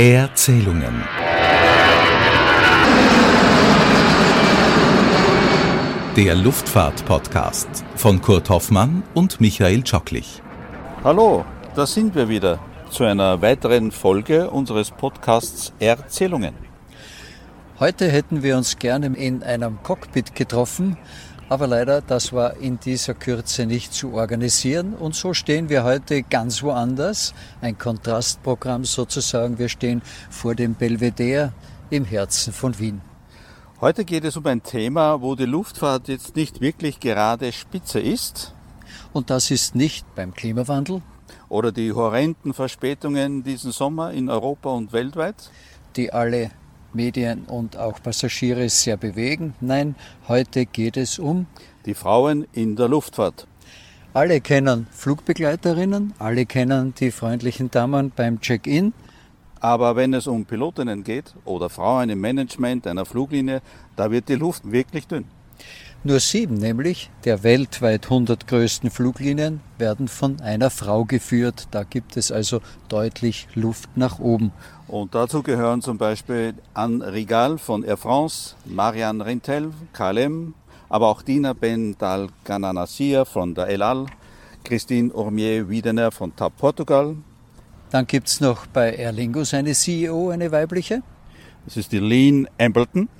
Erzählungen. Der Luftfahrt-Podcast von Kurt Hoffmann und Michael Tschocklich. Hallo, da sind wir wieder zu einer weiteren Folge unseres Podcasts Erzählungen. Heute hätten wir uns gerne in einem Cockpit getroffen, aber leider, das war in dieser Kürze nicht zu organisieren. Und so stehen wir heute ganz woanders. Ein Kontrastprogramm sozusagen. Wir stehen vor dem Belvedere im Herzen von Wien. Heute geht es um ein Thema, wo die Luftfahrt jetzt nicht wirklich gerade Spitze ist. Und das ist nicht beim Klimawandel. Oder die horrenden Verspätungen diesen Sommer in Europa und weltweit. Die alle Medien und auch Passagiere sehr bewegen. Nein, heute geht es um die Frauen in der Luftfahrt. Alle kennen Flugbegleiterinnen, alle kennen die freundlichen Damen beim Check-in. Aber wenn es um Pilotinnen geht oder Frauen im Management einer Fluglinie, da wird die Luft wirklich dünn. Nur sieben, nämlich der weltweit 100 größten Fluglinien, werden von einer Frau geführt. Da gibt es also deutlich Luft nach oben. Und dazu gehören zum Beispiel Anne Rigal von Air France, Marianne Rintel, KLM, aber auch Dina Ben Dal Gananasia von der El Al, Christine Ormier-Wiedener von TAP Portugal. Dann gibt es noch bei Aer Lingus eine CEO, eine weibliche. Das ist die Lean Ambleton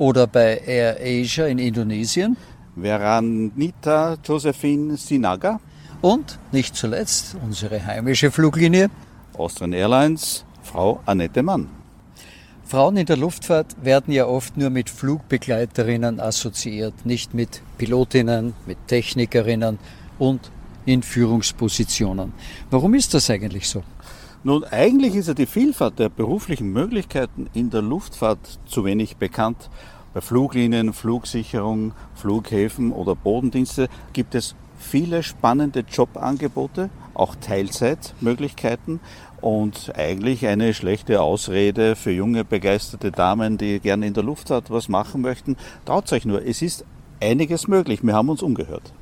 oder bei Air Asia in Indonesien. Veranita Josephine Sinaga. Und nicht zuletzt unsere heimische Fluglinie Austrian Airlines, Frau Annette Mann. Frauen in der Luftfahrt werden ja oft nur mit Flugbegleiterinnen assoziiert, nicht mit Pilotinnen, mit Technikerinnen und in Führungspositionen. Warum ist das eigentlich so? Nun, eigentlich ist ja die Vielfalt der beruflichen Möglichkeiten in der Luftfahrt zu wenig bekannt. Bei Fluglinien, Flugsicherung, Flughäfen oder Bodendienste gibt es viele spannende Jobangebote, auch Teilzeitmöglichkeiten und eigentlich eine schlechte Ausrede für junge, begeisterte Damen, die gerne in der Luftfahrt was machen möchten. Traut euch nur, es ist einiges möglich. Wir haben uns umgehört.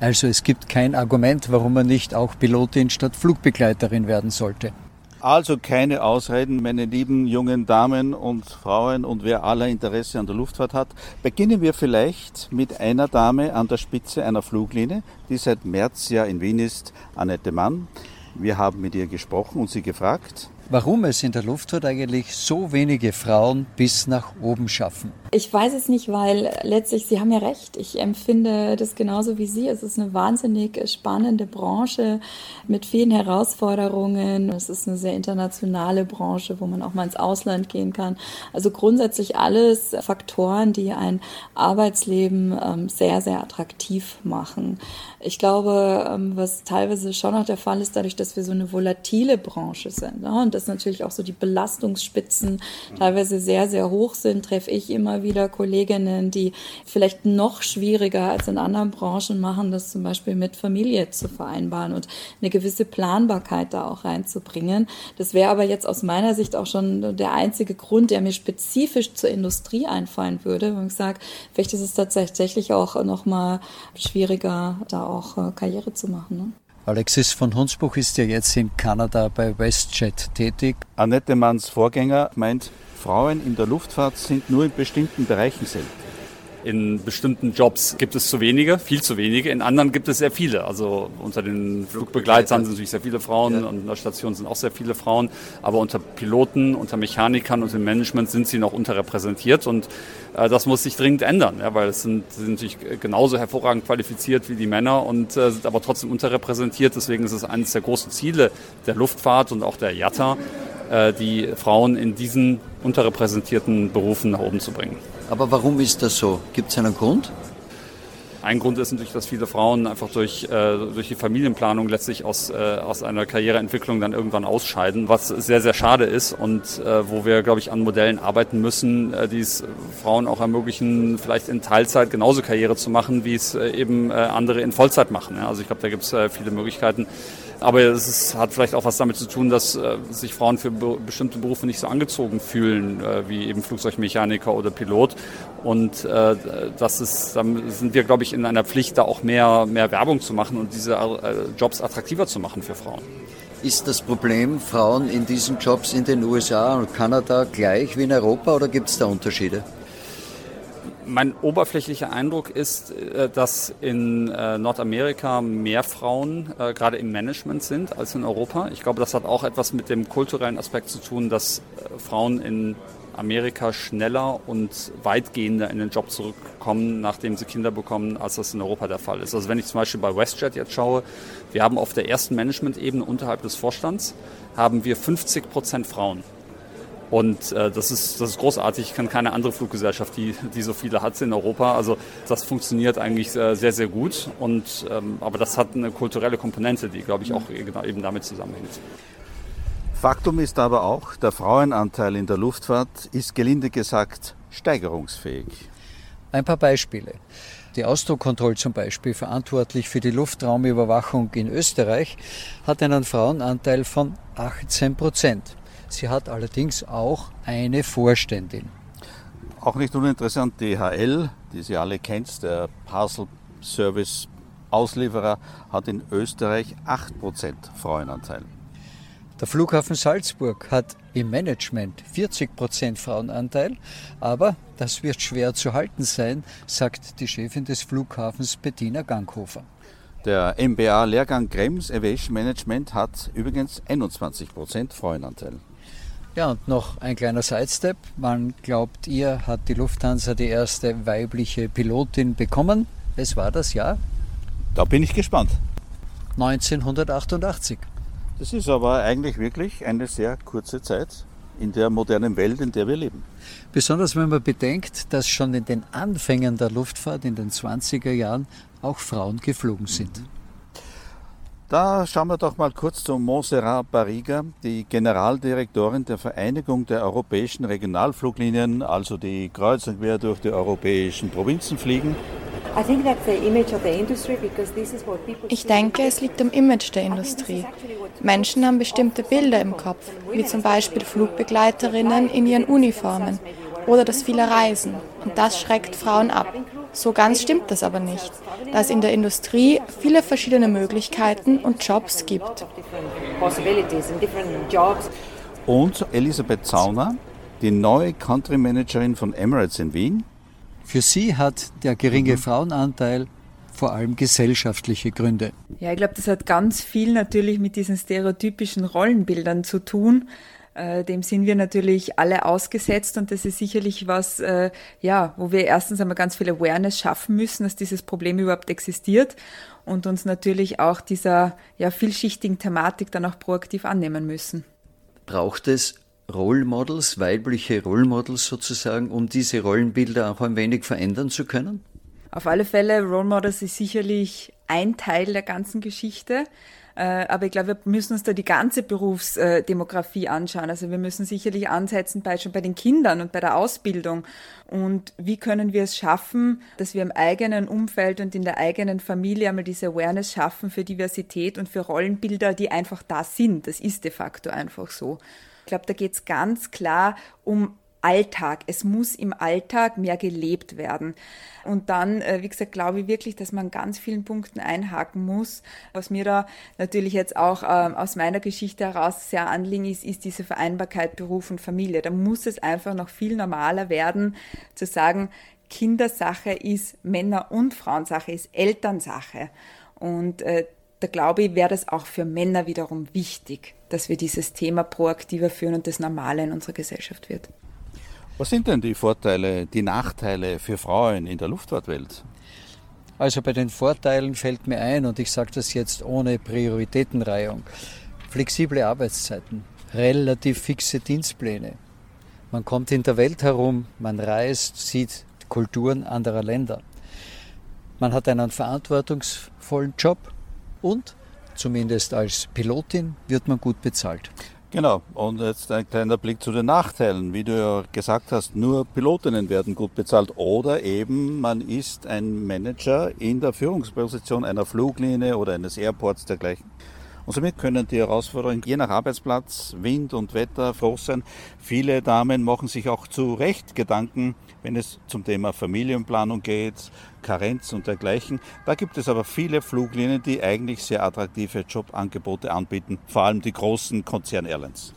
Also es gibt kein Argument, warum man nicht auch Pilotin statt Flugbegleiterin werden sollte. Also keine Ausreden, meine lieben jungen Damen und Frauen und wer aller Interesse an der Luftfahrt hat. Beginnen wir vielleicht mit einer Dame an der Spitze einer Fluglinie, die seit März ja in Wien ist, Annette Mann. Wir haben mit ihr gesprochen und sie gefragt, warum es in der Luftfahrt eigentlich so wenige Frauen bis nach oben schaffen. Ich weiß es nicht, weil letztlich, Sie haben ja recht, ich empfinde das genauso wie Sie. Es ist eine wahnsinnig spannende Branche mit vielen Herausforderungen. Es ist eine sehr internationale Branche, wo man auch mal ins Ausland gehen kann. Also grundsätzlich alles Faktoren, die ein Arbeitsleben ähm, sehr, sehr attraktiv machen. Ich glaube, ähm, was teilweise schon noch der Fall ist, dadurch, dass wir so eine volatile Branche sind ne? und dass natürlich auch so die Belastungsspitzen teilweise sehr, sehr hoch sind, treffe ich immer wieder Kolleginnen, die vielleicht noch schwieriger als in anderen Branchen machen, das zum Beispiel mit Familie zu vereinbaren und eine gewisse Planbarkeit da auch reinzubringen. Das wäre aber jetzt aus meiner Sicht auch schon der einzige Grund, der mir spezifisch zur Industrie einfallen würde, wenn ich sage, vielleicht ist es tatsächlich auch noch mal schwieriger, da auch äh, Karriere zu machen. Ne? Alexis von Hunsbuch ist ja jetzt in Kanada bei WestJet tätig. Annette Manns Vorgänger meint, Frauen in der Luftfahrt sind nur in bestimmten Bereichen selten. In bestimmten Jobs gibt es zu wenige, viel zu wenige. In anderen gibt es sehr viele. Also unter den Flugbegleitern sind natürlich sehr viele Frauen ja. und in der Station sind auch sehr viele Frauen. Aber unter Piloten, unter Mechanikern und im Management sind sie noch unterrepräsentiert. Und äh, das muss sich dringend ändern, ja, weil es sind, sind natürlich genauso hervorragend qualifiziert wie die Männer und äh, sind aber trotzdem unterrepräsentiert. Deswegen ist es eines der großen Ziele der Luftfahrt und auch der IATA, äh, die Frauen in diesen unterrepräsentierten Berufen nach oben zu bringen. Aber warum ist das so? Gibt es einen Grund? Ein Grund ist natürlich, dass viele Frauen einfach durch, äh, durch die Familienplanung letztlich aus, äh, aus einer Karriereentwicklung dann irgendwann ausscheiden, was sehr, sehr schade ist und äh, wo wir, glaube ich, an Modellen arbeiten müssen, äh, die es Frauen auch ermöglichen, vielleicht in Teilzeit genauso Karriere zu machen, wie es äh, eben äh, andere in Vollzeit machen. Ja? Also ich glaube, da gibt es äh, viele Möglichkeiten. Aber es ist, hat vielleicht auch was damit zu tun, dass äh, sich Frauen für be bestimmte Berufe nicht so angezogen fühlen, äh, wie eben Flugzeugmechaniker oder Pilot. Und äh, das ist, dann sind wir, glaube ich, in einer Pflicht, da auch mehr, mehr Werbung zu machen und diese äh, Jobs attraktiver zu machen für Frauen. Ist das Problem Frauen in diesen Jobs in den USA und Kanada gleich wie in Europa oder gibt es da Unterschiede? Mein oberflächlicher Eindruck ist, äh, dass in äh, Nordamerika mehr Frauen äh, gerade im Management sind als in Europa. Ich glaube, das hat auch etwas mit dem kulturellen Aspekt zu tun, dass Frauen in Amerika schneller und weitgehender in den Job zurückkommen, nachdem sie Kinder bekommen, als das in Europa der Fall ist. Also wenn ich zum Beispiel bei WestJet jetzt schaue, wir haben auf der ersten Management-Ebene unterhalb des Vorstands haben wir 50 Prozent Frauen. Und äh, das, ist, das ist großartig. Ich kenne keine andere Fluggesellschaft, die, die so viele hat in Europa. Also das funktioniert eigentlich äh, sehr, sehr gut. Und, ähm, aber das hat eine kulturelle Komponente, die, glaube ich, auch genau eben damit zusammenhängt. Faktum ist aber auch, der Frauenanteil in der Luftfahrt ist gelinde gesagt steigerungsfähig. Ein paar Beispiele. Die Ausdruckkontroll zum Beispiel, verantwortlich für die Luftraumüberwachung in Österreich, hat einen Frauenanteil von 18 Prozent. Sie hat allerdings auch eine Vorständin. Auch nicht uninteressant, DHL, die Sie alle kennt, der Parcel Service Auslieferer, hat in Österreich 8% Frauenanteil. Der Flughafen Salzburg hat im Management 40% Frauenanteil, aber das wird schwer zu halten sein, sagt die Chefin des Flughafens Bettina Ganghofer. Der MBA-Lehrgang Krems Aviation Management hat übrigens 21% Frauenanteil. Ja, und noch ein kleiner Sidestep. Wann glaubt ihr, hat die Lufthansa die erste weibliche Pilotin bekommen? Es war das Jahr? Da bin ich gespannt. 1988. Das ist aber eigentlich wirklich eine sehr kurze Zeit in der modernen Welt, in der wir leben. Besonders wenn man bedenkt, dass schon in den Anfängen der Luftfahrt in den 20er Jahren auch Frauen geflogen sind. Da schauen wir doch mal kurz zu Montserrat Barriga, die Generaldirektorin der Vereinigung der europäischen Regionalfluglinien, also die kreuz und quer durch die europäischen Provinzen fliegen. Ich denke, es liegt am Image der Industrie. Menschen haben bestimmte Bilder im Kopf, wie zum Beispiel Flugbegleiterinnen in ihren Uniformen oder das viele Reisen. Und das schreckt Frauen ab. So ganz stimmt das aber nicht, da es in der Industrie viele verschiedene Möglichkeiten und Jobs gibt. Und Elisabeth Zauner, die neue Country Managerin von Emirates in Wien. Für sie hat der geringe mhm. Frauenanteil vor allem gesellschaftliche Gründe. Ja, ich glaube, das hat ganz viel natürlich mit diesen stereotypischen Rollenbildern zu tun. Äh, dem sind wir natürlich alle ausgesetzt und das ist sicherlich was, äh, ja, wo wir erstens einmal ganz viel Awareness schaffen müssen, dass dieses Problem überhaupt existiert und uns natürlich auch dieser ja, vielschichtigen Thematik dann auch proaktiv annehmen müssen. Braucht es Role Models, weibliche Role Models sozusagen, um diese Rollenbilder auch ein wenig verändern zu können? Auf alle Fälle, Role Models ist sicherlich ein Teil der ganzen Geschichte. Äh, aber ich glaube, wir müssen uns da die ganze Berufsdemografie anschauen. Also wir müssen sicherlich ansetzen bei, schon bei den Kindern und bei der Ausbildung. Und wie können wir es schaffen, dass wir im eigenen Umfeld und in der eigenen Familie einmal diese Awareness schaffen für Diversität und für Rollenbilder, die einfach da sind. Das ist de facto einfach so. Ich glaube, da geht es ganz klar um Alltag. Es muss im Alltag mehr gelebt werden. Und dann, äh, wie gesagt, glaube ich wirklich, dass man ganz vielen Punkten einhaken muss. Was mir da natürlich jetzt auch ähm, aus meiner Geschichte heraus sehr anliegen ist, ist diese Vereinbarkeit Beruf und Familie. Da muss es einfach noch viel normaler werden, zu sagen, Kindersache ist Männer- und Frauensache, ist Elternsache. Und äh, da glaube ich, wäre das auch für Männer wiederum wichtig, dass wir dieses Thema proaktiver führen und das Normale in unserer Gesellschaft wird. Was sind denn die Vorteile, die Nachteile für Frauen in der Luftfahrtwelt? Also bei den Vorteilen fällt mir ein, und ich sage das jetzt ohne Prioritätenreihung, flexible Arbeitszeiten, relativ fixe Dienstpläne. Man kommt in der Welt herum, man reist, sieht Kulturen anderer Länder. Man hat einen verantwortungsvollen Job und, zumindest als Pilotin, wird man gut bezahlt. Genau, und jetzt ein kleiner Blick zu den Nachteilen. Wie du ja gesagt hast, nur Pilotinnen werden gut bezahlt oder eben man ist ein Manager in der Führungsposition einer Fluglinie oder eines Airports dergleichen. Und somit können die Herausforderungen je nach Arbeitsplatz, Wind und Wetter groß sein. Viele Damen machen sich auch zu Recht Gedanken, wenn es zum Thema Familienplanung geht, Karenz und dergleichen. Da gibt es aber viele Fluglinien, die eigentlich sehr attraktive Jobangebote anbieten, vor allem die großen Konzern-Airlines.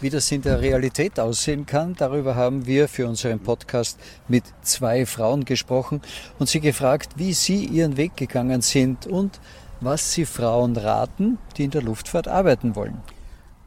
Wie das in der Realität aussehen kann, darüber haben wir für unseren Podcast mit zwei Frauen gesprochen und sie gefragt, wie sie ihren Weg gegangen sind und was sie Frauen raten, die in der Luftfahrt arbeiten wollen.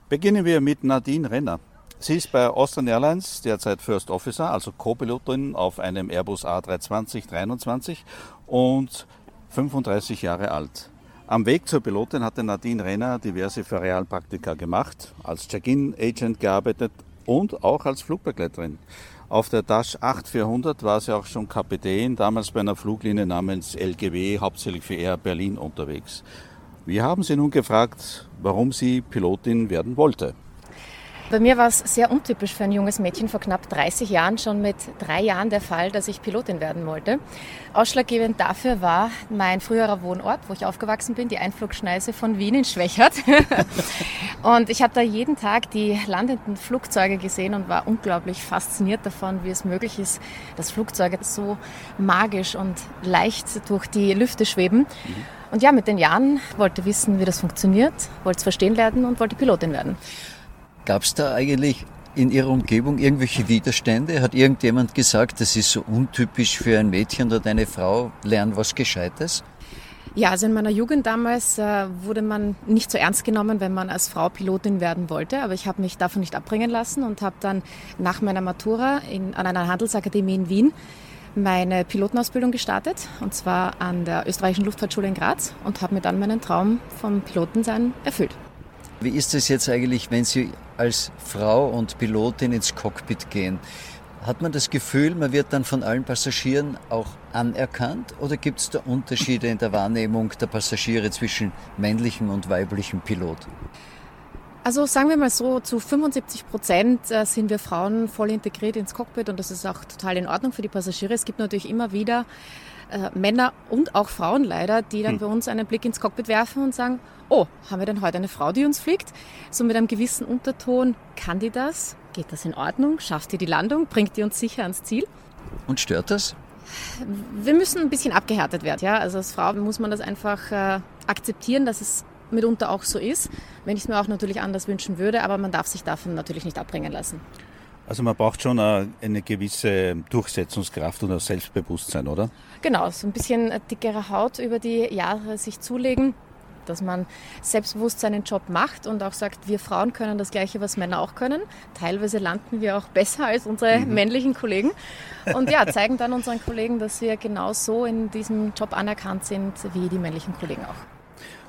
Beginnen wir mit Nadine Renner. Sie ist bei Austrian Airlines derzeit First Officer, also Co-Pilotin auf einem Airbus A320-23 und 35 Jahre alt. Am Weg zur Pilotin hatte Nadine Renner diverse Ferialpraktika gemacht, als Check-in-Agent gearbeitet und auch als Flugbegleiterin. Auf der Dash 8400 war sie auch schon Kapitän, damals bei einer Fluglinie namens LGW, hauptsächlich für Air Berlin unterwegs. Wir haben sie nun gefragt, warum sie Pilotin werden wollte. Bei mir war es sehr untypisch für ein junges Mädchen vor knapp 30 Jahren, schon mit drei Jahren der Fall, dass ich Pilotin werden wollte. Ausschlaggebend dafür war mein früherer Wohnort, wo ich aufgewachsen bin, die Einflugschneise von Wien in Schwächert. und ich habe da jeden Tag die landenden Flugzeuge gesehen und war unglaublich fasziniert davon, wie es möglich ist, dass Flugzeuge so magisch und leicht durch die Lüfte schweben. Mhm. Und ja, mit den Jahren wollte wissen, wie das funktioniert, wollte es verstehen lernen und wollte Pilotin werden. Gab es da eigentlich in Ihrer Umgebung irgendwelche Widerstände? Hat irgendjemand gesagt, das ist so untypisch für ein Mädchen oder eine Frau, lernen was Gescheites? Ja, also in meiner Jugend damals äh, wurde man nicht so ernst genommen, wenn man als Frau Pilotin werden wollte. Aber ich habe mich davon nicht abbringen lassen und habe dann nach meiner Matura in, an einer Handelsakademie in Wien meine Pilotenausbildung gestartet. Und zwar an der Österreichischen Luftfahrtschule in Graz und habe mir dann meinen Traum vom Pilotensein erfüllt. Wie ist es jetzt eigentlich, wenn Sie als Frau und Pilotin ins Cockpit gehen? Hat man das Gefühl, man wird dann von allen Passagieren auch anerkannt oder gibt es da Unterschiede in der Wahrnehmung der Passagiere zwischen männlichem und weiblichem Pilot? Also sagen wir mal so, zu 75 Prozent äh, sind wir Frauen voll integriert ins Cockpit und das ist auch total in Ordnung für die Passagiere. Es gibt natürlich immer wieder äh, Männer und auch Frauen leider, die dann hm. bei uns einen Blick ins Cockpit werfen und sagen, oh, haben wir denn heute eine Frau, die uns fliegt? So mit einem gewissen Unterton, kann die das? Geht das in Ordnung? Schafft die die Landung? Bringt die uns sicher ans Ziel? Und stört das? Wir müssen ein bisschen abgehärtet werden. Ja? Also als Frau muss man das einfach äh, akzeptieren, dass es mitunter auch so ist, wenn ich es mir auch natürlich anders wünschen würde, aber man darf sich davon natürlich nicht abbringen lassen. Also man braucht schon eine gewisse Durchsetzungskraft und ein Selbstbewusstsein, oder? Genau, so ein bisschen dickere Haut über die Jahre sich zulegen dass man selbstbewusst seinen Job macht und auch sagt, wir Frauen können das Gleiche, was Männer auch können. Teilweise landen wir auch besser als unsere mhm. männlichen Kollegen und ja, zeigen dann unseren Kollegen, dass wir genauso in diesem Job anerkannt sind wie die männlichen Kollegen auch.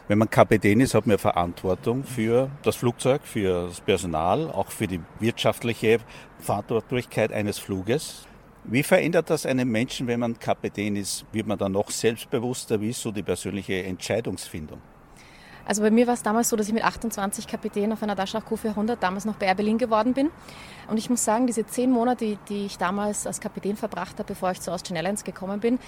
Wenn man Kapitän ist, hat man Verantwortung für das Flugzeug, für das Personal, auch für die wirtschaftliche Verantwortlichkeit eines Fluges. Wie verändert das einen Menschen, wenn man Kapitän ist? Wird man dann noch selbstbewusster? Wie ist so die persönliche Entscheidungsfindung? Also bei mir war es damals so, dass ich mit 28 Kapitän auf einer Dash Q400 damals noch bei Air Berlin geworden bin. Und ich muss sagen, diese zehn Monate, die ich damals als Kapitän verbracht habe, bevor ich zu Austrian Airlines gekommen bin,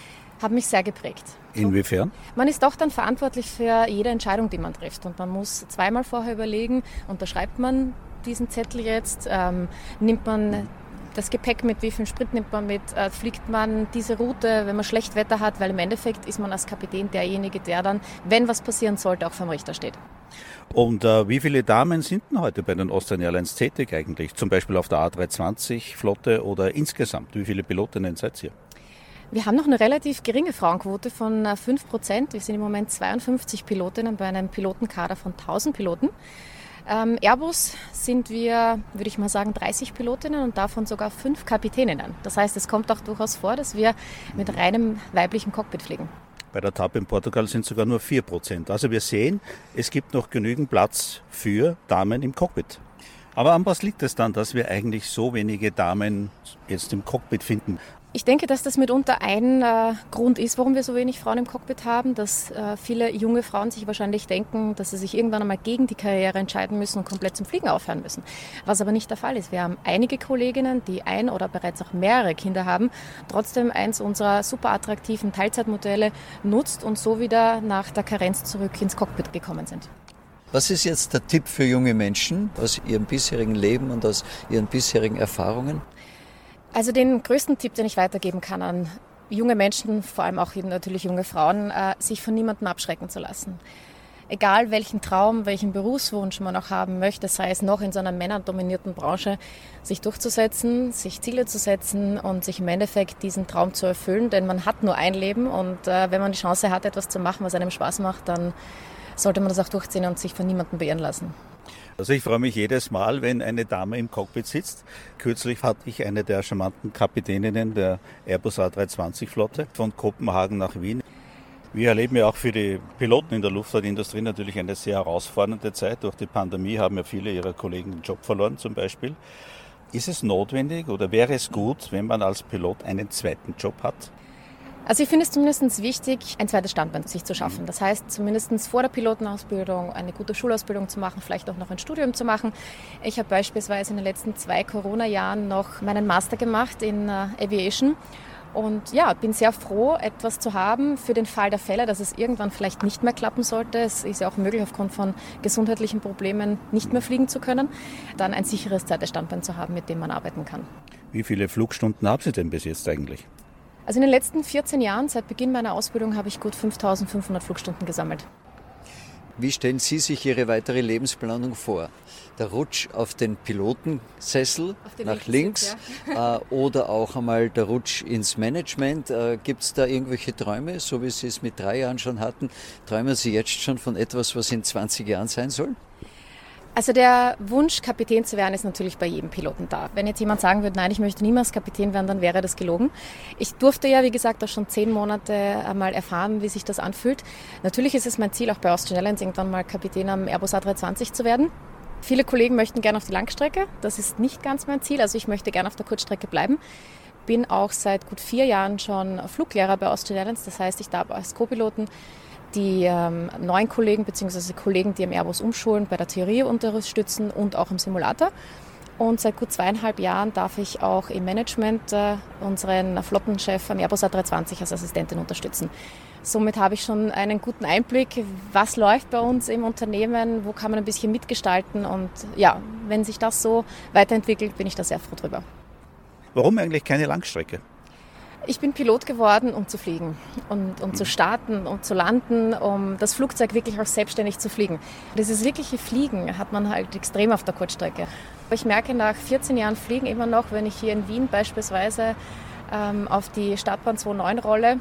haben mich sehr geprägt. Inwiefern? Man ist doch dann verantwortlich für jede Entscheidung, die man trifft. Und man muss zweimal vorher überlegen, unterschreibt man diesen Zettel jetzt, ähm, nimmt man das Gepäck mit, wie viel Sprit nimmt man mit, äh, fliegt man diese Route, wenn man schlecht Wetter hat, weil im Endeffekt ist man als Kapitän derjenige, der dann, wenn was passieren sollte, auch vom Richter steht. Und äh, wie viele Damen sind denn heute bei den Austrian Airlines tätig eigentlich? Zum Beispiel auf der A320-Flotte oder insgesamt? Wie viele Pilotinnen seid ihr? Wir haben noch eine relativ geringe Frauenquote von 5 äh, Prozent. Wir sind im Moment 52 Pilotinnen bei einem Pilotenkader von 1000 Piloten. Ähm, Airbus sind wir, würde ich mal sagen, 30 Pilotinnen und davon sogar fünf Kapitäninnen. Das heißt, es kommt auch durchaus vor, dass wir mit reinem weiblichen Cockpit fliegen. Bei der TAP in Portugal sind sogar nur 4 Prozent. Also wir sehen, es gibt noch genügend Platz für Damen im Cockpit. Aber an was liegt es dann, dass wir eigentlich so wenige Damen jetzt im Cockpit finden? Ich denke, dass das mitunter ein äh, Grund ist, warum wir so wenig Frauen im Cockpit haben, dass äh, viele junge Frauen sich wahrscheinlich denken, dass sie sich irgendwann einmal gegen die Karriere entscheiden müssen und komplett zum Fliegen aufhören müssen. Was aber nicht der Fall ist. Wir haben einige Kolleginnen, die ein oder bereits auch mehrere Kinder haben, trotzdem eins unserer super attraktiven Teilzeitmodelle nutzt und so wieder nach der Karenz zurück ins Cockpit gekommen sind. Was ist jetzt der Tipp für junge Menschen aus ihrem bisherigen Leben und aus ihren bisherigen Erfahrungen? Also den größten Tipp, den ich weitergeben kann an junge Menschen, vor allem auch natürlich junge Frauen, äh, sich von niemandem abschrecken zu lassen. Egal welchen Traum, welchen Berufswunsch man auch haben möchte, sei es noch in so einer männerdominierten Branche, sich durchzusetzen, sich Ziele zu setzen und sich im Endeffekt diesen Traum zu erfüllen, denn man hat nur ein Leben und äh, wenn man die Chance hat, etwas zu machen, was einem Spaß macht, dann sollte man das auch durchziehen und sich von niemandem beirren lassen. Also ich freue mich jedes Mal, wenn eine Dame im Cockpit sitzt. Kürzlich hatte ich eine der charmanten Kapitäninnen der Airbus A320 Flotte von Kopenhagen nach Wien. Wir erleben ja auch für die Piloten in der Luftfahrtindustrie natürlich eine sehr herausfordernde Zeit. Durch die Pandemie haben ja viele ihrer Kollegen den Job verloren zum Beispiel. Ist es notwendig oder wäre es gut, wenn man als Pilot einen zweiten Job hat? Also ich finde es zumindest wichtig, ein zweites Standbein sich zu schaffen. Das heißt, zumindest vor der Pilotenausbildung eine gute Schulausbildung zu machen, vielleicht auch noch ein Studium zu machen. Ich habe beispielsweise in den letzten zwei Corona-Jahren noch meinen Master gemacht in äh, Aviation und ja, bin sehr froh, etwas zu haben für den Fall der Fälle, dass es irgendwann vielleicht nicht mehr klappen sollte. Es ist ja auch möglich, aufgrund von gesundheitlichen Problemen nicht mehr fliegen zu können. Dann ein sicheres zweites Standbein zu haben, mit dem man arbeiten kann. Wie viele Flugstunden haben Sie denn bis jetzt eigentlich? Also in den letzten 14 Jahren, seit Beginn meiner Ausbildung, habe ich gut 5500 Flugstunden gesammelt. Wie stellen Sie sich Ihre weitere Lebensplanung vor? Der Rutsch auf den Pilotensessel den nach links ja. äh, oder auch einmal der Rutsch ins Management. Äh, Gibt es da irgendwelche Träume, so wie Sie es mit drei Jahren schon hatten? Träumen Sie jetzt schon von etwas, was in 20 Jahren sein soll? Also der Wunsch, Kapitän zu werden, ist natürlich bei jedem Piloten da. Wenn jetzt jemand sagen würde, nein, ich möchte niemals Kapitän werden, dann wäre das gelogen. Ich durfte ja, wie gesagt, auch schon zehn Monate einmal erfahren, wie sich das anfühlt. Natürlich ist es mein Ziel, auch bei Austrian Airlines irgendwann mal Kapitän am Airbus A320 zu werden. Viele Kollegen möchten gerne auf die Langstrecke. Das ist nicht ganz mein Ziel. Also ich möchte gerne auf der Kurzstrecke bleiben. Bin auch seit gut vier Jahren schon Fluglehrer bei Austrian Airlines. Das heißt, ich darf als Co-Piloten die ähm, neuen Kollegen bzw. Kollegen, die am Airbus umschulen, bei der Theorie unterstützen und auch im Simulator. Und seit gut zweieinhalb Jahren darf ich auch im Management äh, unseren Flottenchef am Airbus A320 als Assistentin unterstützen. Somit habe ich schon einen guten Einblick, was läuft bei uns im Unternehmen, wo kann man ein bisschen mitgestalten. Und ja, wenn sich das so weiterentwickelt, bin ich da sehr froh drüber. Warum eigentlich keine Langstrecke? Ich bin Pilot geworden, um zu fliegen und um zu starten, um zu landen, um das Flugzeug wirklich auch selbstständig zu fliegen. Dieses wirkliche Fliegen hat man halt extrem auf der Kurzstrecke. Ich merke nach 14 Jahren Fliegen immer noch, wenn ich hier in Wien beispielsweise ähm, auf die Startbahn 29 rolle,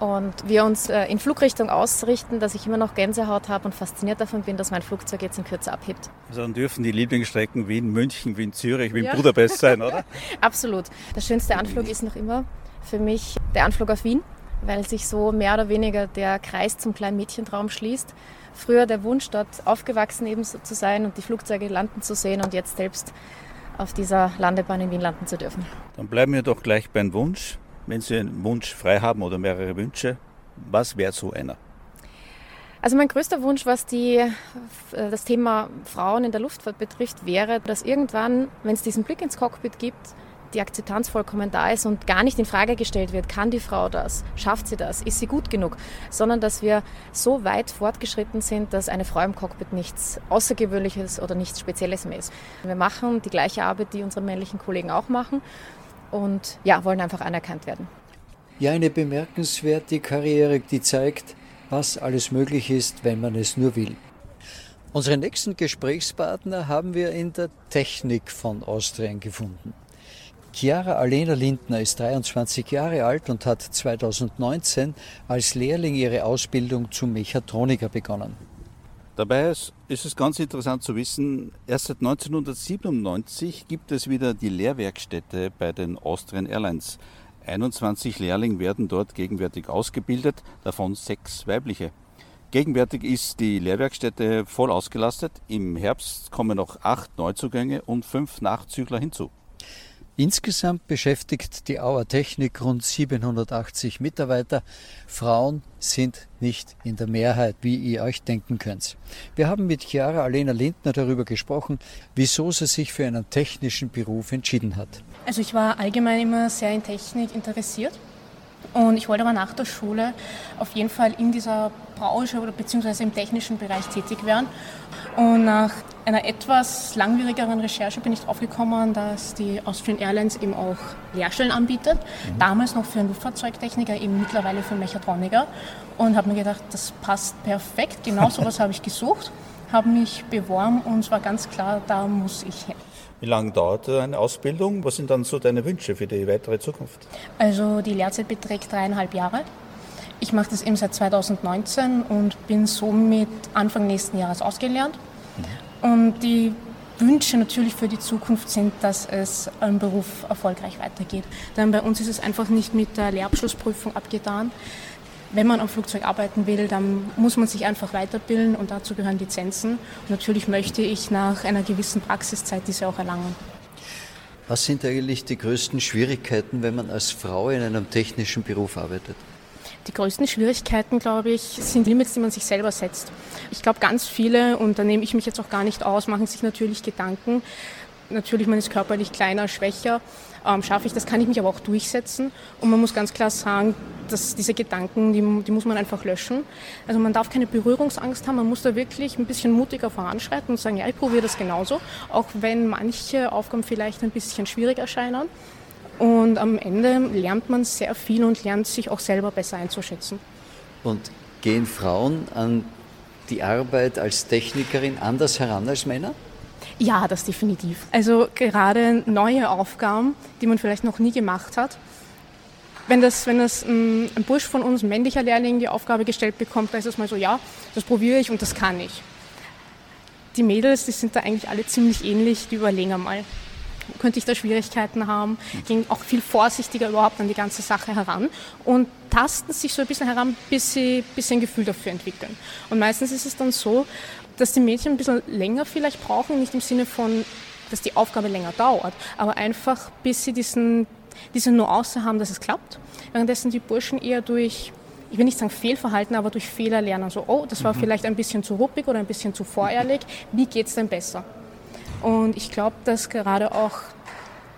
und wir uns äh, in Flugrichtung ausrichten, dass ich immer noch Gänsehaut habe und fasziniert davon bin, dass mein Flugzeug jetzt in Kürze abhebt. Also dann dürfen die Lieblingsstrecken Wien, München, Wien, Zürich, Wien, ja. Budapest sein, oder? Absolut. Der schönste Anflug ist noch immer für mich der Anflug auf Wien, weil sich so mehr oder weniger der Kreis zum kleinen Mädchentraum schließt. Früher der Wunsch, dort aufgewachsen eben so zu sein und die Flugzeuge landen zu sehen und jetzt selbst auf dieser Landebahn in Wien landen zu dürfen. Dann bleiben wir doch gleich beim Wunsch. Wenn Sie einen Wunsch frei haben oder mehrere Wünsche, was wäre so einer? Also mein größter Wunsch, was die, äh, das Thema Frauen in der Luftfahrt betrifft, wäre, dass irgendwann, wenn es diesen Blick ins Cockpit gibt, die Akzeptanz vollkommen da ist und gar nicht in Frage gestellt wird, kann die Frau das, schafft sie das, ist sie gut genug, sondern dass wir so weit fortgeschritten sind, dass eine Frau im Cockpit nichts Außergewöhnliches oder nichts Spezielles mehr ist. Wir machen die gleiche Arbeit, die unsere männlichen Kollegen auch machen und ja, wollen einfach anerkannt werden. Ja, eine bemerkenswerte Karriere, die zeigt, was alles möglich ist, wenn man es nur will. Unseren nächsten Gesprächspartner haben wir in der Technik von Austrian gefunden. Chiara Alena Lindner ist 23 Jahre alt und hat 2019 als Lehrling ihre Ausbildung zum Mechatroniker begonnen. Dabei ist, es ganz interessant zu wissen, erst seit 1997 gibt es wieder die Lehrwerkstätte bei den Austrian Airlines. 21 Lehrlinge werden dort gegenwärtig ausgebildet, davon sechs weibliche. Gegenwärtig ist die Lehrwerkstätte voll ausgelastet. Im Herbst kommen noch acht Neuzugänge und fünf Nachzügler hinzu. Insgesamt beschäftigt die Auer Technik rund 780 Mitarbeiter. Frauen sind nicht in der Mehrheit, wie ihr euch denken könnt. Wir haben mit Chiara Alena Lindner darüber gesprochen, wieso sie sich für einen technischen Beruf entschieden hat. Also ich war allgemein immer sehr in Technik interessiert und ich wollte aber nach der Schule auf jeden Fall in dieser Branche oder beziehungsweise im technischen Bereich tätig werden. Und nach einer etwas langwierigeren Recherche bin ich draufgekommen, dass die Austrian Airlines eben auch Lehrstellen anbietet. Mhm. Damals noch für einen Luftfahrzeugtechniker, eben mittlerweile für Mechatroniker. Und habe mir gedacht, das passt perfekt. Genau so was habe ich gesucht, habe mich beworben und es war ganz klar, da muss ich hin. Wie lange dauert eine Ausbildung? Was sind dann so deine Wünsche für die weitere Zukunft? Also die Lehrzeit beträgt dreieinhalb Jahre. Ich mache das eben seit 2019 und bin somit Anfang nächsten Jahres ausgelernt. Und die Wünsche natürlich für die Zukunft sind, dass es im Beruf erfolgreich weitergeht. Denn bei uns ist es einfach nicht mit der Lehrabschlussprüfung abgetan wenn man am Flugzeug arbeiten will, dann muss man sich einfach weiterbilden und dazu gehören Lizenzen. Und natürlich möchte ich nach einer gewissen Praxiszeit diese auch erlangen. Was sind eigentlich die größten Schwierigkeiten, wenn man als Frau in einem technischen Beruf arbeitet? Die größten Schwierigkeiten, glaube ich, sind Limits, die man sich selber setzt. Ich glaube, ganz viele, und da nehme ich mich jetzt auch gar nicht aus, machen sich natürlich Gedanken. Natürlich, man ist körperlich kleiner, schwächer ähm, schaffe ich das, kann ich mich aber auch durchsetzen. Und man muss ganz klar sagen, dass diese Gedanken, die, die muss man einfach löschen. Also man darf keine Berührungsangst haben, man muss da wirklich ein bisschen mutiger voranschreiten und sagen, ja, ich probiere das genauso, auch wenn manche Aufgaben vielleicht ein bisschen schwierig erscheinen. Und am Ende lernt man sehr viel und lernt sich auch selber besser einzuschätzen. Und gehen Frauen an die Arbeit als Technikerin anders heran als Männer? Ja, das definitiv. Also gerade neue Aufgaben, die man vielleicht noch nie gemacht hat. Wenn das, wenn das ein, ein Bursch von uns, ein männlicher Lehrling, die Aufgabe gestellt bekommt, da ist es mal so, ja, das probiere ich und das kann ich. Die Mädels, die sind da eigentlich alle ziemlich ähnlich, die überlegen einmal. Könnte ich da Schwierigkeiten haben, gehen auch viel vorsichtiger überhaupt an die ganze Sache heran und tasten sich so ein bisschen heran, bis sie, bis sie ein Gefühl dafür entwickeln. Und meistens ist es dann so, dass die Mädchen ein bisschen länger vielleicht brauchen, nicht im Sinne von, dass die Aufgabe länger dauert, aber einfach bis sie diesen, diese Nuance haben, dass es klappt. Währenddessen die Burschen eher durch, ich will nicht sagen Fehlverhalten, aber durch Fehler lernen. So, oh, das war mhm. vielleicht ein bisschen zu ruppig oder ein bisschen zu voreilig. Wie geht es denn besser? Und ich glaube, dass gerade auch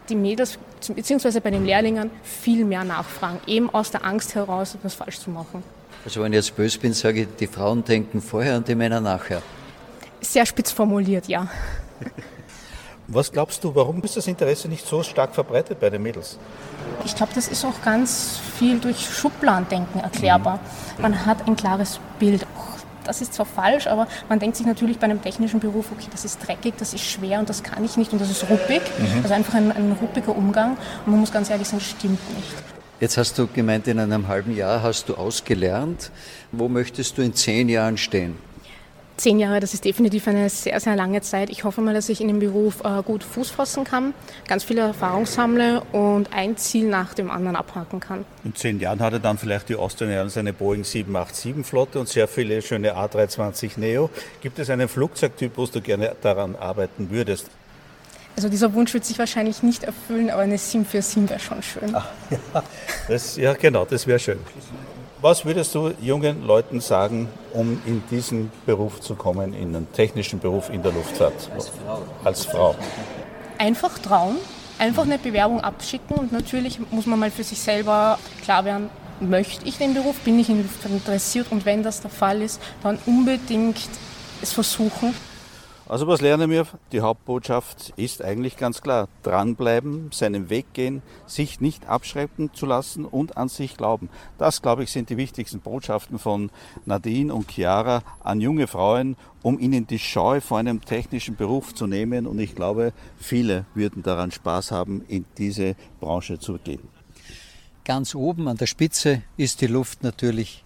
die Mädels, beziehungsweise bei den Lehrlingen, viel mehr nachfragen, eben aus der Angst heraus, etwas falsch zu machen. Also wenn ich jetzt böse bin, sage ich, die Frauen denken vorher und die Männer nachher. Sehr spitz formuliert, ja. Was glaubst du, warum ist das Interesse nicht so stark verbreitet bei den Mädels? Ich glaube, das ist auch ganz viel durch Schubladendenken erklärbar. Mhm. Man hat ein klares Bild. Das ist zwar falsch, aber man denkt sich natürlich bei einem technischen Beruf, okay, das ist dreckig, das ist schwer und das kann ich nicht und das ist ruppig. Mhm. Also einfach ein, ein ruppiger Umgang. Und man muss ganz ehrlich sagen, stimmt nicht. Jetzt hast du gemeint, in einem halben Jahr hast du ausgelernt. Wo möchtest du in zehn Jahren stehen? Zehn Jahre, das ist definitiv eine sehr, sehr lange Zeit. Ich hoffe mal, dass ich in dem Beruf äh, gut Fuß fassen kann, ganz viele Erfahrung sammle und ein Ziel nach dem anderen abhaken kann. In zehn Jahren hat er dann vielleicht die Austrian Airlines eine Boeing 787 Flotte und sehr viele schöne A320 Neo. Gibt es einen Flugzeugtyp, wo du gerne daran arbeiten würdest? Also dieser Wunsch wird sich wahrscheinlich nicht erfüllen, aber eine 747 wäre schon schön. Ach, ja, das, ja, genau, das wäre schön. Was würdest du jungen Leuten sagen, um in diesen Beruf zu kommen, in einen technischen Beruf in der Luftfahrt? Als Frau. Als Frau. Einfach trauen, einfach eine Bewerbung abschicken und natürlich muss man mal für sich selber klar werden, möchte ich den Beruf, bin ich in Luftfahrt interessiert und wenn das der Fall ist, dann unbedingt es versuchen. Also was lernen wir? Die Hauptbotschaft ist eigentlich ganz klar. Dranbleiben, seinen Weg gehen, sich nicht abschrecken zu lassen und an sich glauben. Das, glaube ich, sind die wichtigsten Botschaften von Nadine und Chiara an junge Frauen, um ihnen die Scheu vor einem technischen Beruf zu nehmen. Und ich glaube, viele würden daran Spaß haben, in diese Branche zu gehen. Ganz oben an der Spitze ist die Luft natürlich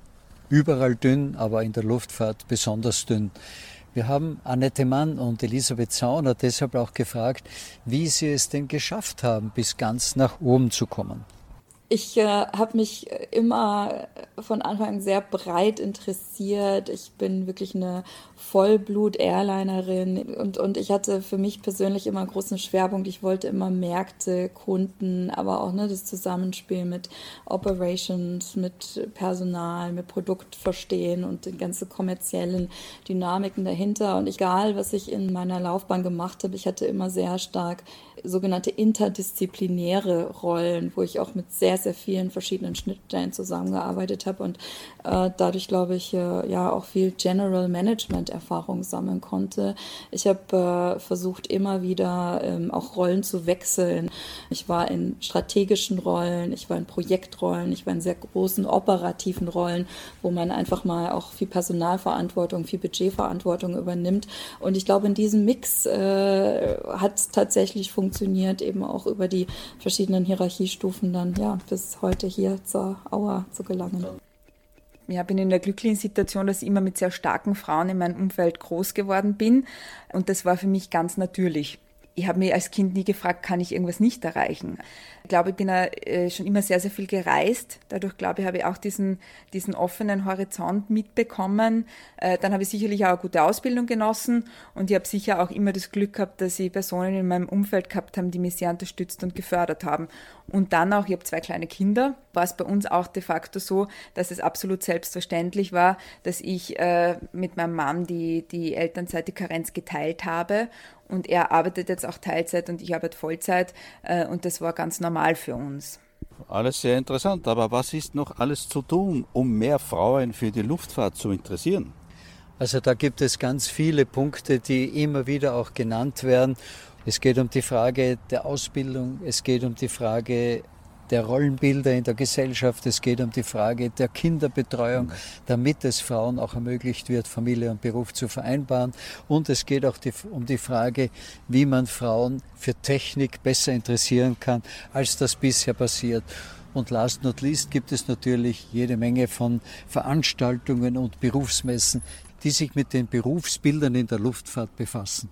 überall dünn, aber in der Luftfahrt besonders dünn. Wir haben Annette Mann und Elisabeth Zauner deshalb auch gefragt, wie sie es denn geschafft haben, bis ganz nach oben zu kommen. Ich äh, habe mich immer von Anfang an sehr breit interessiert. Ich bin wirklich eine Vollblut-Airlinerin und, und ich hatte für mich persönlich immer großen Schwerpunkt. Ich wollte immer Märkte, Kunden, aber auch ne, das Zusammenspiel mit Operations, mit Personal, mit Produkt verstehen und die ganze kommerziellen Dynamiken dahinter. Und egal, was ich in meiner Laufbahn gemacht habe, ich hatte immer sehr stark sogenannte interdisziplinäre Rollen, wo ich auch mit sehr, sehr vielen verschiedenen Schnittstellen zusammengearbeitet habe und äh, dadurch, glaube ich, äh, ja auch viel General Management Erfahrung sammeln konnte. Ich habe äh, versucht, immer wieder ähm, auch Rollen zu wechseln. Ich war in strategischen Rollen, ich war in Projektrollen, ich war in sehr großen operativen Rollen, wo man einfach mal auch viel Personalverantwortung, viel Budgetverantwortung übernimmt. Und ich glaube, in diesem Mix äh, hat es tatsächlich funktioniert funktioniert, eben auch über die verschiedenen Hierarchiestufen dann ja bis heute hier zur Auer zu gelangen. Ja, bin in der glücklichen Situation, dass ich immer mit sehr starken Frauen in meinem Umfeld groß geworden bin. Und das war für mich ganz natürlich. Ich habe mir als Kind nie gefragt, kann ich irgendwas nicht erreichen? Ich glaube, ich bin äh, schon immer sehr, sehr viel gereist. Dadurch, glaube ich, habe ich auch diesen, diesen offenen Horizont mitbekommen. Äh, dann habe ich sicherlich auch eine gute Ausbildung genossen und ich habe sicher auch immer das Glück gehabt, dass ich Personen in meinem Umfeld gehabt habe, die mich sehr unterstützt und gefördert haben. Und dann auch, ich habe zwei kleine Kinder, war es bei uns auch de facto so, dass es absolut selbstverständlich war, dass ich äh, mit meinem Mann die, die Elternzeit, die Karenz geteilt habe und er arbeitet jetzt auch Teilzeit und ich arbeite Vollzeit und das war ganz normal normal für uns. Alles sehr interessant, aber was ist noch alles zu tun, um mehr Frauen für die Luftfahrt zu interessieren? Also da gibt es ganz viele Punkte, die immer wieder auch genannt werden. Es geht um die Frage der Ausbildung, es geht um die Frage der Rollenbilder in der Gesellschaft. Es geht um die Frage der Kinderbetreuung, damit es Frauen auch ermöglicht wird, Familie und Beruf zu vereinbaren. Und es geht auch die, um die Frage, wie man Frauen für Technik besser interessieren kann, als das bisher passiert. Und last not least gibt es natürlich jede Menge von Veranstaltungen und Berufsmessen, die sich mit den Berufsbildern in der Luftfahrt befassen.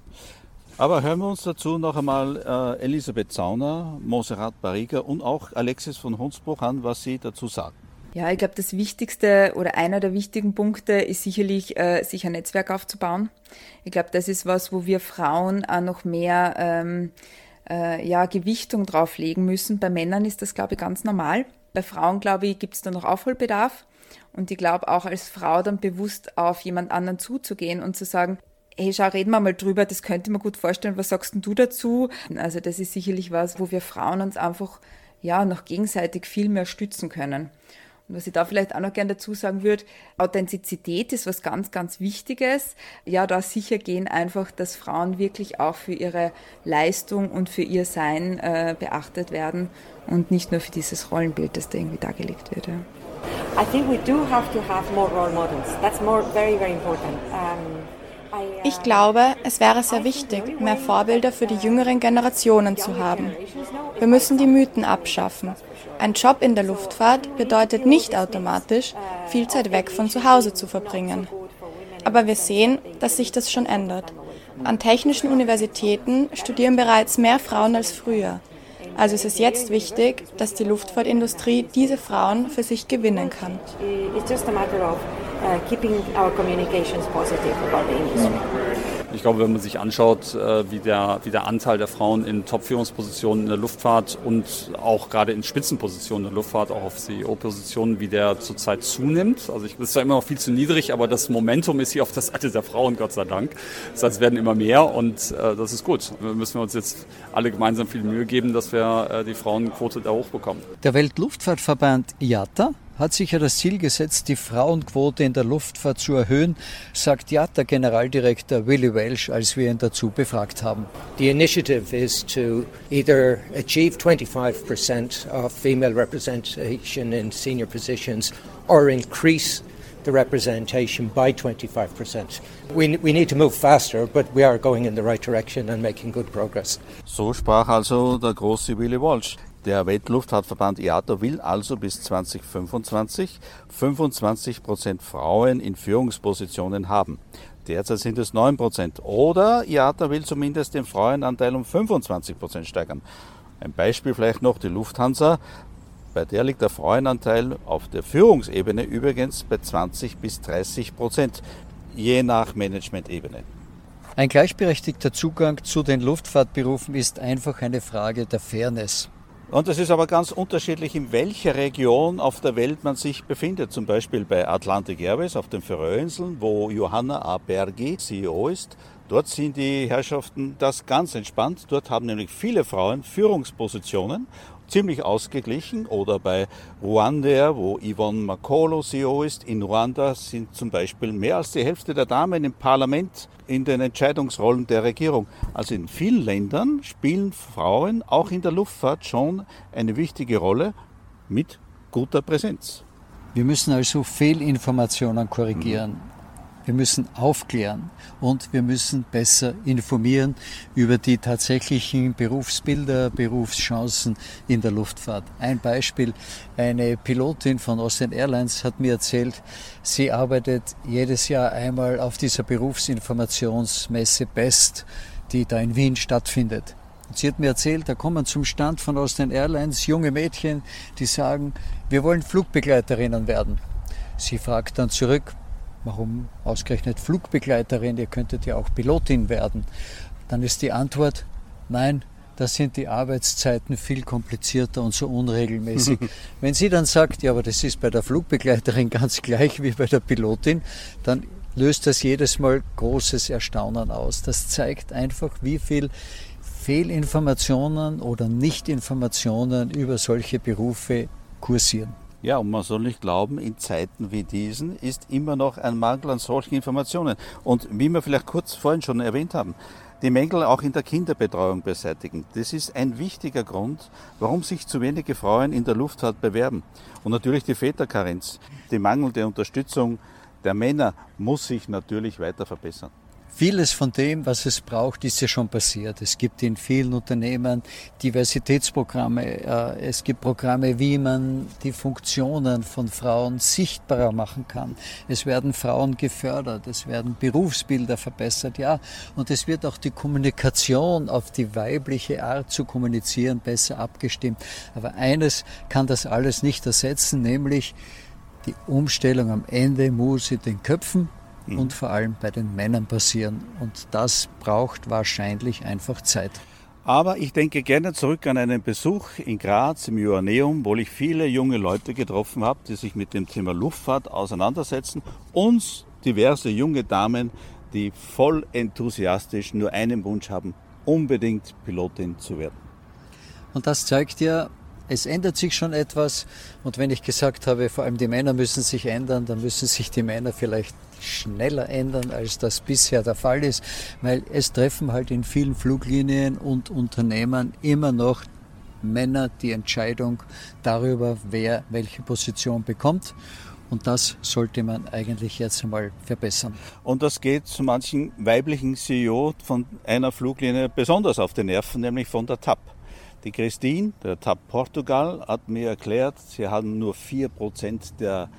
Aber hören wir uns dazu noch einmal äh, Elisabeth Zauner, Monserrat Barriga und auch Alexis von Hunsbruch an, was sie dazu sagen. Ja, ich glaube, das Wichtigste oder einer der wichtigen Punkte ist sicherlich, äh, sich ein Netzwerk aufzubauen. Ich glaube, das ist was, wo wir Frauen auch noch mehr ähm, äh, ja, Gewichtung drauflegen müssen. Bei Männern ist das, glaube ich, ganz normal. Bei Frauen, glaube ich, gibt es da noch Aufholbedarf. Und ich glaube auch als Frau dann bewusst auf jemand anderen zuzugehen und zu sagen, hey, schau, reden wir mal drüber, das könnte mir gut vorstellen, was sagst denn du dazu? Also das ist sicherlich was, wo wir Frauen uns einfach ja noch gegenseitig viel mehr stützen können. Und was ich da vielleicht auch noch gerne dazu sagen würde, Authentizität ist was ganz, ganz Wichtiges. Ja, da sicher gehen einfach, dass Frauen wirklich auch für ihre Leistung und für ihr Sein äh, beachtet werden und nicht nur für dieses Rollenbild, das da irgendwie dargelegt wird. Ja. I think we do have to have more role models. That's more very, very important. Um ich glaube, es wäre sehr wichtig, mehr Vorbilder für die jüngeren Generationen zu haben. Wir müssen die Mythen abschaffen. Ein Job in der Luftfahrt bedeutet nicht automatisch, viel Zeit weg von zu Hause zu verbringen. Aber wir sehen, dass sich das schon ändert. An technischen Universitäten studieren bereits mehr Frauen als früher. Also ist es jetzt wichtig, dass die Luftfahrtindustrie diese Frauen für sich gewinnen kann. Uh, keeping our communications positive about the industry. Ich glaube, wenn man sich anschaut, äh, wie der, wie der Anteil der Frauen in Top-Führungspositionen in der Luftfahrt und auch gerade in Spitzenpositionen der Luftfahrt, auch auf CEO-Positionen, wie der zurzeit zunimmt. Also ich, das ist zwar immer noch viel zu niedrig, aber das Momentum ist hier auf der Seite der Frauen, Gott sei Dank. Das heißt, es werden immer mehr und äh, das ist gut. Da müssen wir uns jetzt alle gemeinsam viel Mühe geben, dass wir äh, die Frauenquote da hochbekommen. Der Weltluftfahrtverband IATA hat sich ja das Ziel gesetzt, die Frauenquote in der Luftfahrt zu erhöhen, sagt JATA-Generaldirektor Willy Welsh, als wir ihn dazu befragt haben. The initiative is to either achieve 25% of female representation in senior positions or increase the representation by 25%. We, we need to move faster, but we are going in the right direction and making good progress. So sprach also der große Willy Walsh. Der Weltluftfahrtverband IATA will also bis 2025 25 Prozent Frauen in Führungspositionen haben. Derzeit sind es 9 Prozent. Oder IATA will zumindest den Frauenanteil um 25 Prozent steigern. Ein Beispiel vielleicht noch die Lufthansa. Bei der liegt der Frauenanteil auf der Führungsebene übrigens bei 20 bis 30 Prozent, je nach Managementebene. Ein gleichberechtigter Zugang zu den Luftfahrtberufen ist einfach eine Frage der Fairness. Und es ist aber ganz unterschiedlich, in welcher Region auf der Welt man sich befindet. Zum Beispiel bei Atlantic Airways auf den Färöerinseln, wo Johanna A. Bergi CEO ist. Dort sind die Herrschaften das ganz entspannt. Dort haben nämlich viele Frauen Führungspositionen ziemlich ausgeglichen. Oder bei Ruanda, wo Yvonne Makolo CEO ist, in Ruanda sind zum Beispiel mehr als die Hälfte der Damen im Parlament in den Entscheidungsrollen der Regierung. Also in vielen Ländern spielen Frauen auch in der Luftfahrt schon eine wichtige Rolle mit guter Präsenz. Wir müssen also Fehlinformationen korrigieren. Mhm. Wir müssen aufklären und wir müssen besser informieren über die tatsächlichen Berufsbilder, Berufschancen in der Luftfahrt. Ein Beispiel, eine Pilotin von Austrian Airlines hat mir erzählt, sie arbeitet jedes Jahr einmal auf dieser Berufsinformationsmesse BEST, die da in Wien stattfindet. Und sie hat mir erzählt, da kommen zum Stand von Austrian Airlines junge Mädchen, die sagen, wir wollen Flugbegleiterinnen werden. Sie fragt dann zurück, Warum ausgerechnet Flugbegleiterin? Ihr könntet ja auch Pilotin werden. Dann ist die Antwort, nein, da sind die Arbeitszeiten viel komplizierter und so unregelmäßig. Wenn sie dann sagt, ja, aber das ist bei der Flugbegleiterin ganz gleich wie bei der Pilotin, dann löst das jedes Mal großes Erstaunen aus. Das zeigt einfach, wie viel Fehlinformationen oder Nichtinformationen über solche Berufe kursieren. Ja, und man soll nicht glauben, in Zeiten wie diesen ist immer noch ein Mangel an solchen Informationen. Und wie wir vielleicht kurz vorhin schon erwähnt haben, die Mängel auch in der Kinderbetreuung beseitigen. Das ist ein wichtiger Grund, warum sich zu wenige Frauen in der Luftfahrt bewerben. Und natürlich die Väterkarenz. Die mangelnde Unterstützung der Männer muss sich natürlich weiter verbessern. Vieles von dem, was es braucht, ist ja schon passiert. Es gibt in vielen Unternehmen Diversitätsprogramme. Äh, es gibt Programme, wie man die Funktionen von Frauen sichtbarer machen kann. Es werden Frauen gefördert. Es werden Berufsbilder verbessert. Ja, und es wird auch die Kommunikation auf die weibliche Art zu kommunizieren besser abgestimmt. Aber eines kann das alles nicht ersetzen, nämlich die Umstellung am Ende muss in den Köpfen mhm. und vor allem bei den Männern passieren. Und das braucht wahrscheinlich einfach Zeit. Aber ich denke gerne zurück an einen Besuch in Graz im Joanneum, wo ich viele junge Leute getroffen habe, die sich mit dem Thema Luftfahrt auseinandersetzen. Uns diverse junge Damen, die voll enthusiastisch nur einen Wunsch haben, unbedingt Pilotin zu werden. Und das zeigt ja, es ändert sich schon etwas. Und wenn ich gesagt habe, vor allem die Männer müssen sich ändern, dann müssen sich die Männer vielleicht schneller ändern, als das bisher der Fall ist, weil es treffen halt in vielen Fluglinien und Unternehmen immer noch Männer die Entscheidung darüber, wer welche Position bekommt. Und das sollte man eigentlich jetzt einmal verbessern. Und das geht zu manchen weiblichen CEO von einer Fluglinie besonders auf die Nerven, nämlich von der TAP. Die Christine, der TAP Portugal, hat mir erklärt, sie haben nur 4% der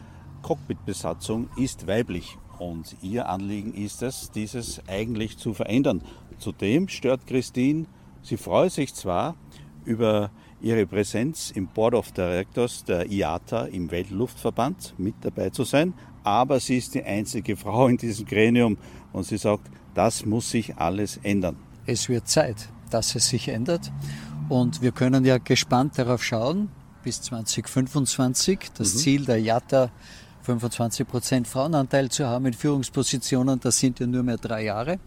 Cockpitbesatzung ist weiblich. Und ihr Anliegen ist es, dieses eigentlich zu verändern. Zudem stört Christine, sie freut sich zwar über ihre Präsenz im Board of Directors der IATA im Weltluftverband mit dabei zu sein, aber sie ist die einzige Frau in diesem Gremium und sie sagt, das muss sich alles ändern. Es wird Zeit, dass es sich ändert und wir können ja gespannt darauf schauen, bis 2025. Das mhm. Ziel der JATA 25 Prozent Frauenanteil zu haben in Führungspositionen, das sind ja nur mehr drei Jahre.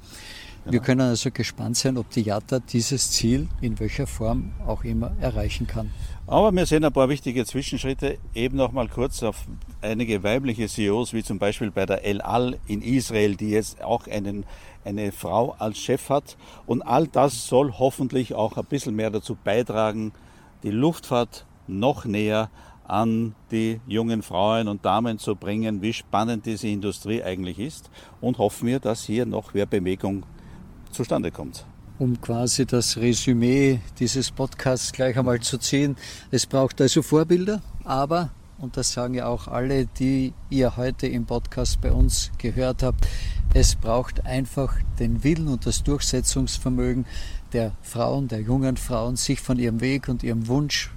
Wir können also gespannt sein, ob die JATA dieses Ziel in welcher Form auch immer erreichen kann. Aber wir sehen ein paar wichtige Zwischenschritte. Eben noch mal kurz auf einige weibliche CEOs, wie zum Beispiel bei der El Al in Israel, die jetzt auch einen, eine Frau als Chef hat. Und all das soll hoffentlich auch ein bisschen mehr dazu beitragen, die Luftfahrt noch näher an die jungen Frauen und Damen zu bringen, wie spannend diese Industrie eigentlich ist. Und hoffen wir, dass hier noch mehr Bewegung zustande kommt. Um quasi das Resümee dieses Podcasts gleich einmal zu ziehen. Es braucht also Vorbilder, aber, und das sagen ja auch alle, die ihr heute im Podcast bei uns gehört habt, es braucht einfach den Willen und das Durchsetzungsvermögen der Frauen, der jungen Frauen, sich von ihrem Weg und ihrem Wunsch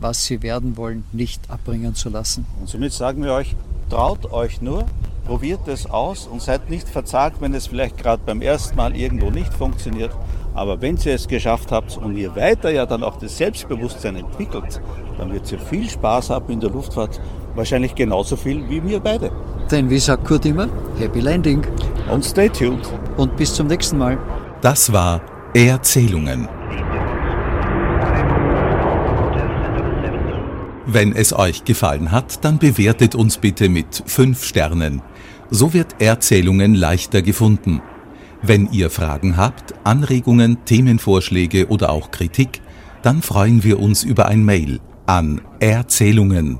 was sie werden wollen, nicht abbringen zu lassen. Und somit sagen wir euch, traut euch nur, probiert es aus und seid nicht verzagt, wenn es vielleicht gerade beim ersten Mal irgendwo nicht funktioniert. Aber wenn ihr es geschafft habt und ihr weiter ja dann auch das Selbstbewusstsein entwickelt, dann wird ihr viel Spaß haben in der Luftfahrt. Wahrscheinlich genauso viel wie wir beide. Denn wie sagt Kurt immer, Happy Landing. Und stay tuned. Und bis zum nächsten Mal. Das war Erzählungen. Wenn es euch gefallen hat, dann bewertet uns bitte mit 5 Sternen. So wird Erzählungen leichter gefunden. Wenn ihr Fragen habt, Anregungen, Themenvorschläge oder auch Kritik, dann freuen wir uns über ein Mail an erzählungen